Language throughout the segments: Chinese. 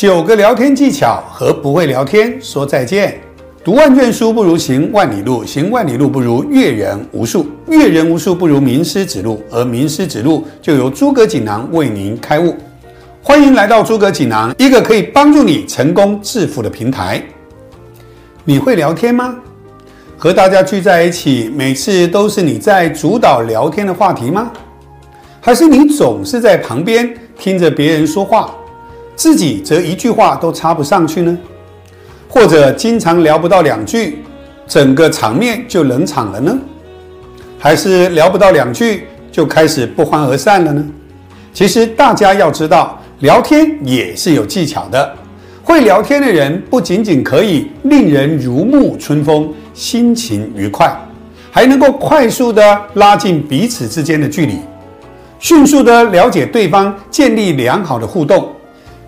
九个聊天技巧和不会聊天说再见。读万卷书不如行万里路，行万里路不如阅人无数，阅人无数不如名师指路，而名师指路就由诸葛锦囊为您开悟。欢迎来到诸葛锦囊，一个可以帮助你成功致富的平台。你会聊天吗？和大家聚在一起，每次都是你在主导聊天的话题吗？还是你总是在旁边听着别人说话？自己则一句话都插不上去呢，或者经常聊不到两句，整个场面就冷场了呢？还是聊不到两句就开始不欢而散了呢？其实大家要知道，聊天也是有技巧的。会聊天的人不仅仅可以令人如沐春风、心情愉快，还能够快速的拉近彼此之间的距离，迅速的了解对方，建立良好的互动。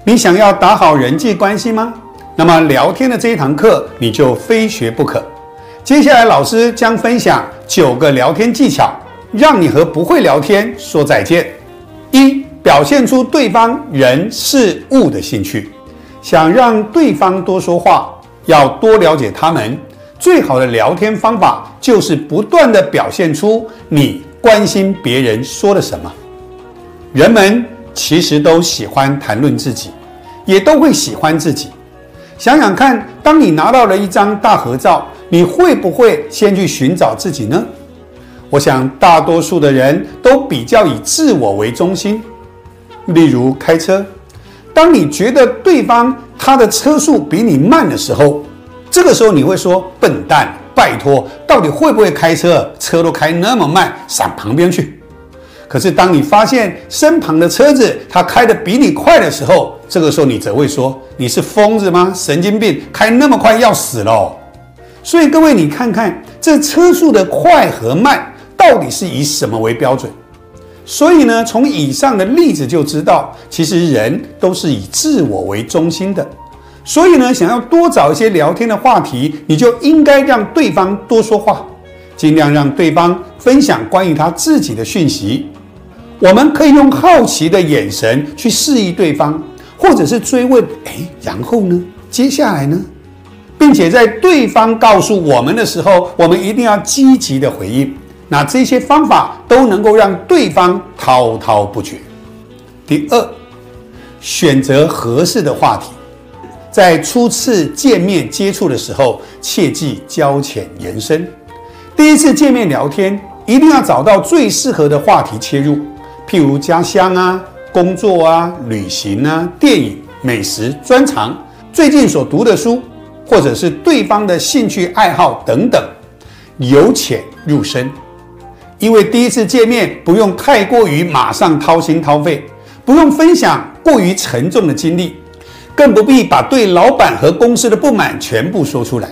你想要打好人际关系吗？那么聊天的这一堂课你就非学不可。接下来老师将分享九个聊天技巧，让你和不会聊天说再见。一、表现出对方人事物的兴趣。想让对方多说话，要多了解他们。最好的聊天方法就是不断地表现出你关心别人说了什么。人们。其实都喜欢谈论自己，也都会喜欢自己。想想看，当你拿到了一张大合照，你会不会先去寻找自己呢？我想，大多数的人都比较以自我为中心。例如开车，当你觉得对方他的车速比你慢的时候，这个时候你会说：“笨蛋，拜托，到底会不会开车？车都开那么慢，闪旁边去。”可是，当你发现身旁的车子它开得比你快的时候，这个时候你则会说：“你是疯子吗？神经病，开那么快要死喽！”所以，各位，你看看这车速的快和慢到底是以什么为标准？所以呢，从以上的例子就知道，其实人都是以自我为中心的。所以呢，想要多找一些聊天的话题，你就应该让对方多说话，尽量让对方分享关于他自己的讯息。我们可以用好奇的眼神去示意对方，或者是追问：“哎，然后呢？接下来呢？”并且在对方告诉我们的时候，我们一定要积极的回应。那这些方法都能够让对方滔滔不绝。第二，选择合适的话题，在初次见面接触的时候，切忌交浅言深。第一次见面聊天，一定要找到最适合的话题切入。譬如家乡啊、工作啊、旅行啊、电影、美食、专长、最近所读的书，或者是对方的兴趣爱好等等，由浅入深。因为第一次见面不用太过于马上掏心掏肺，不用分享过于沉重的经历，更不必把对老板和公司的不满全部说出来。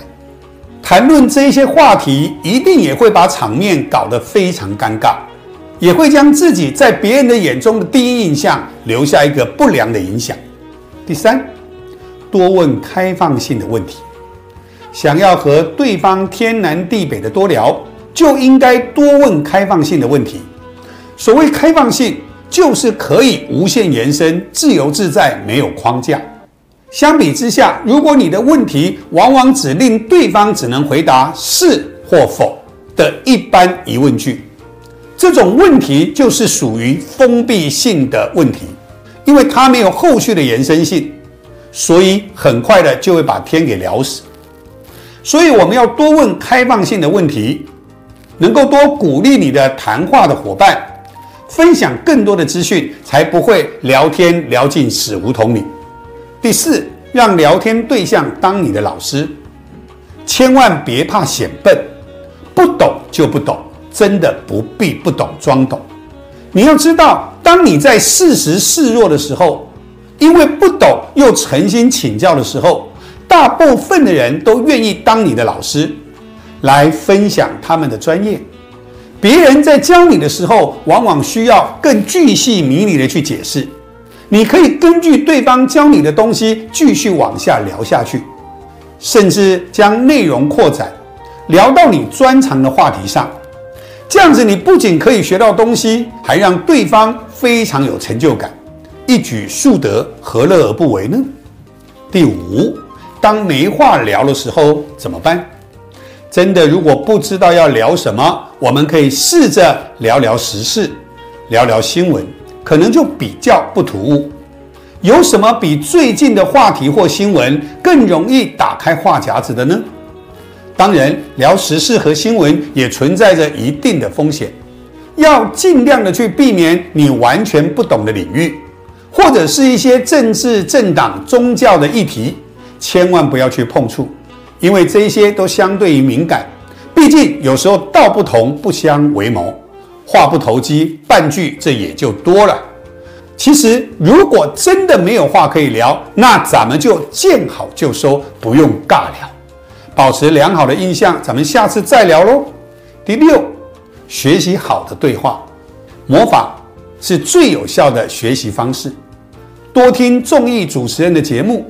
谈论这些话题，一定也会把场面搞得非常尴尬。也会将自己在别人的眼中的第一印象留下一个不良的影响。第三，多问开放性的问题。想要和对方天南地北的多聊，就应该多问开放性的问题。所谓开放性，就是可以无限延伸、自由自在，没有框架。相比之下，如果你的问题往往只令对方只能回答是或否的一般疑问句。这种问题就是属于封闭性的问题，因为它没有后续的延伸性，所以很快的就会把天给聊死。所以我们要多问开放性的问题，能够多鼓励你的谈话的伙伴，分享更多的资讯，才不会聊天聊进死胡同里。第四，让聊天对象当你的老师，千万别怕显笨，不懂就不懂。真的不必不懂装懂，你要知道，当你在事实示弱的时候，因为不懂又诚心请教的时候，大部分的人都愿意当你的老师，来分享他们的专业。别人在教你的时候，往往需要更巨细迷离的去解释，你可以根据对方教你的东西继续往下聊下去，甚至将内容扩展，聊到你专长的话题上。这样子，你不仅可以学到东西，还让对方非常有成就感，一举数得，何乐而不为呢？第五，当没话聊的时候怎么办？真的，如果不知道要聊什么，我们可以试着聊聊时事，聊聊新闻，可能就比较不突兀。有什么比最近的话题或新闻更容易打开话匣子的呢？当然，聊时事和新闻也存在着一定的风险，要尽量的去避免你完全不懂的领域，或者是一些政治、政党、宗教的议题，千万不要去碰触。因为这些都相对于敏感，毕竟有时候道不同不相为谋，话不投机半句这也就多了。其实如果真的没有话可以聊，那咱们就见好就收，不用尬聊，保持良好的印象，咱们下次再聊喽。第六，学习好的对话，模仿是最有效的学习方式，多听综艺主持人的节目。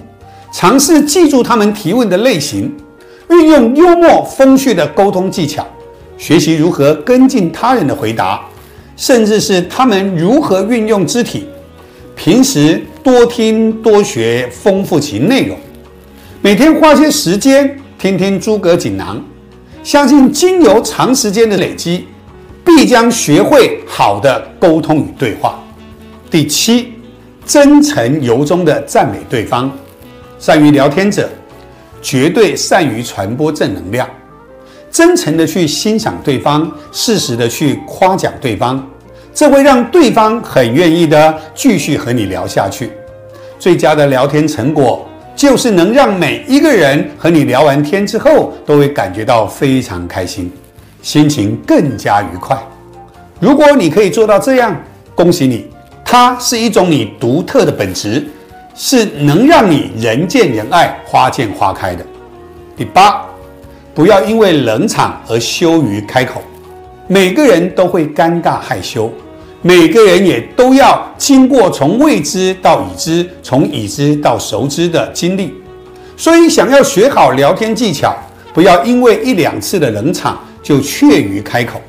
尝试记住他们提问的类型，运用幽默风趣的沟通技巧，学习如何跟进他人的回答，甚至是他们如何运用肢体。平时多听多学，丰富其内容。每天花些时间听听诸葛锦囊，相信经由长时间的累积，必将学会好的沟通与对话。第七，真诚由衷的赞美对方。善于聊天者，绝对善于传播正能量，真诚的去欣赏对方，适时的去夸奖对方，这会让对方很愿意的继续和你聊下去。最佳的聊天成果，就是能让每一个人和你聊完天之后，都会感觉到非常开心，心情更加愉快。如果你可以做到这样，恭喜你，它是一种你独特的本质。是能让你人见人爱、花见花开的。第八，不要因为冷场而羞于开口。每个人都会尴尬害羞，每个人也都要经过从未知到已知、从已知到熟知的经历。所以，想要学好聊天技巧，不要因为一两次的冷场就怯于开口。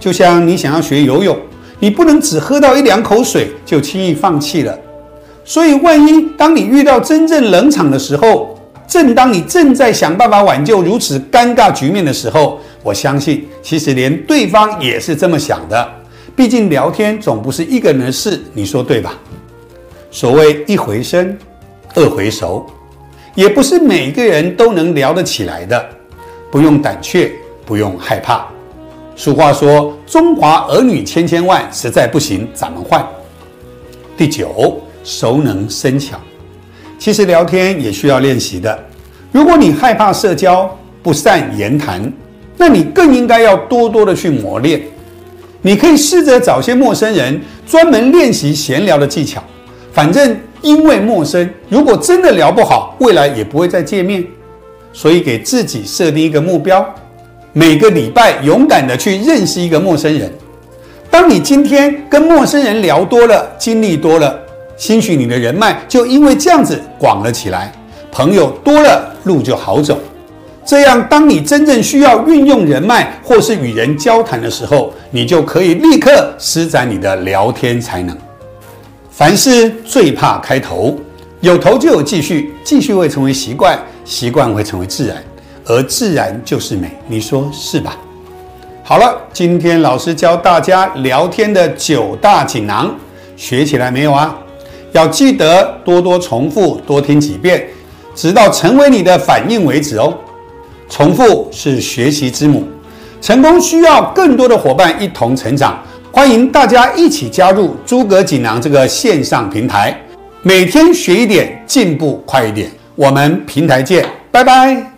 就像你想要学游泳，你不能只喝到一两口水就轻易放弃了。所以，万一当你遇到真正冷场的时候，正当你正在想办法挽救如此尴尬局面的时候，我相信，其实连对方也是这么想的。毕竟聊天总不是一个人的事，你说对吧？所谓一回生，二回熟，也不是每个人都能聊得起来的。不用胆怯，不用害怕。俗话说：“中华儿女千千万，实在不行，咱们换。”第九。熟能生巧，其实聊天也需要练习的。如果你害怕社交，不善言谈，那你更应该要多多的去磨练。你可以试着找些陌生人，专门练习闲聊的技巧。反正因为陌生，如果真的聊不好，未来也不会再见面。所以给自己设定一个目标，每个礼拜勇敢的去认识一个陌生人。当你今天跟陌生人聊多了，经历多了。兴许你的人脉就因为这样子广了起来，朋友多了，路就好走。这样，当你真正需要运用人脉或是与人交谈的时候，你就可以立刻施展你的聊天才能。凡事最怕开头，有头就有继续，继续会成为习惯，习惯会成为自然，而自然就是美。你说是吧？好了，今天老师教大家聊天的九大锦囊，学起来没有啊？要记得多多重复，多听几遍，直到成为你的反应为止哦。重复是学习之母，成功需要更多的伙伴一同成长。欢迎大家一起加入诸葛锦囊这个线上平台，每天学一点，进步快一点。我们平台见，拜拜。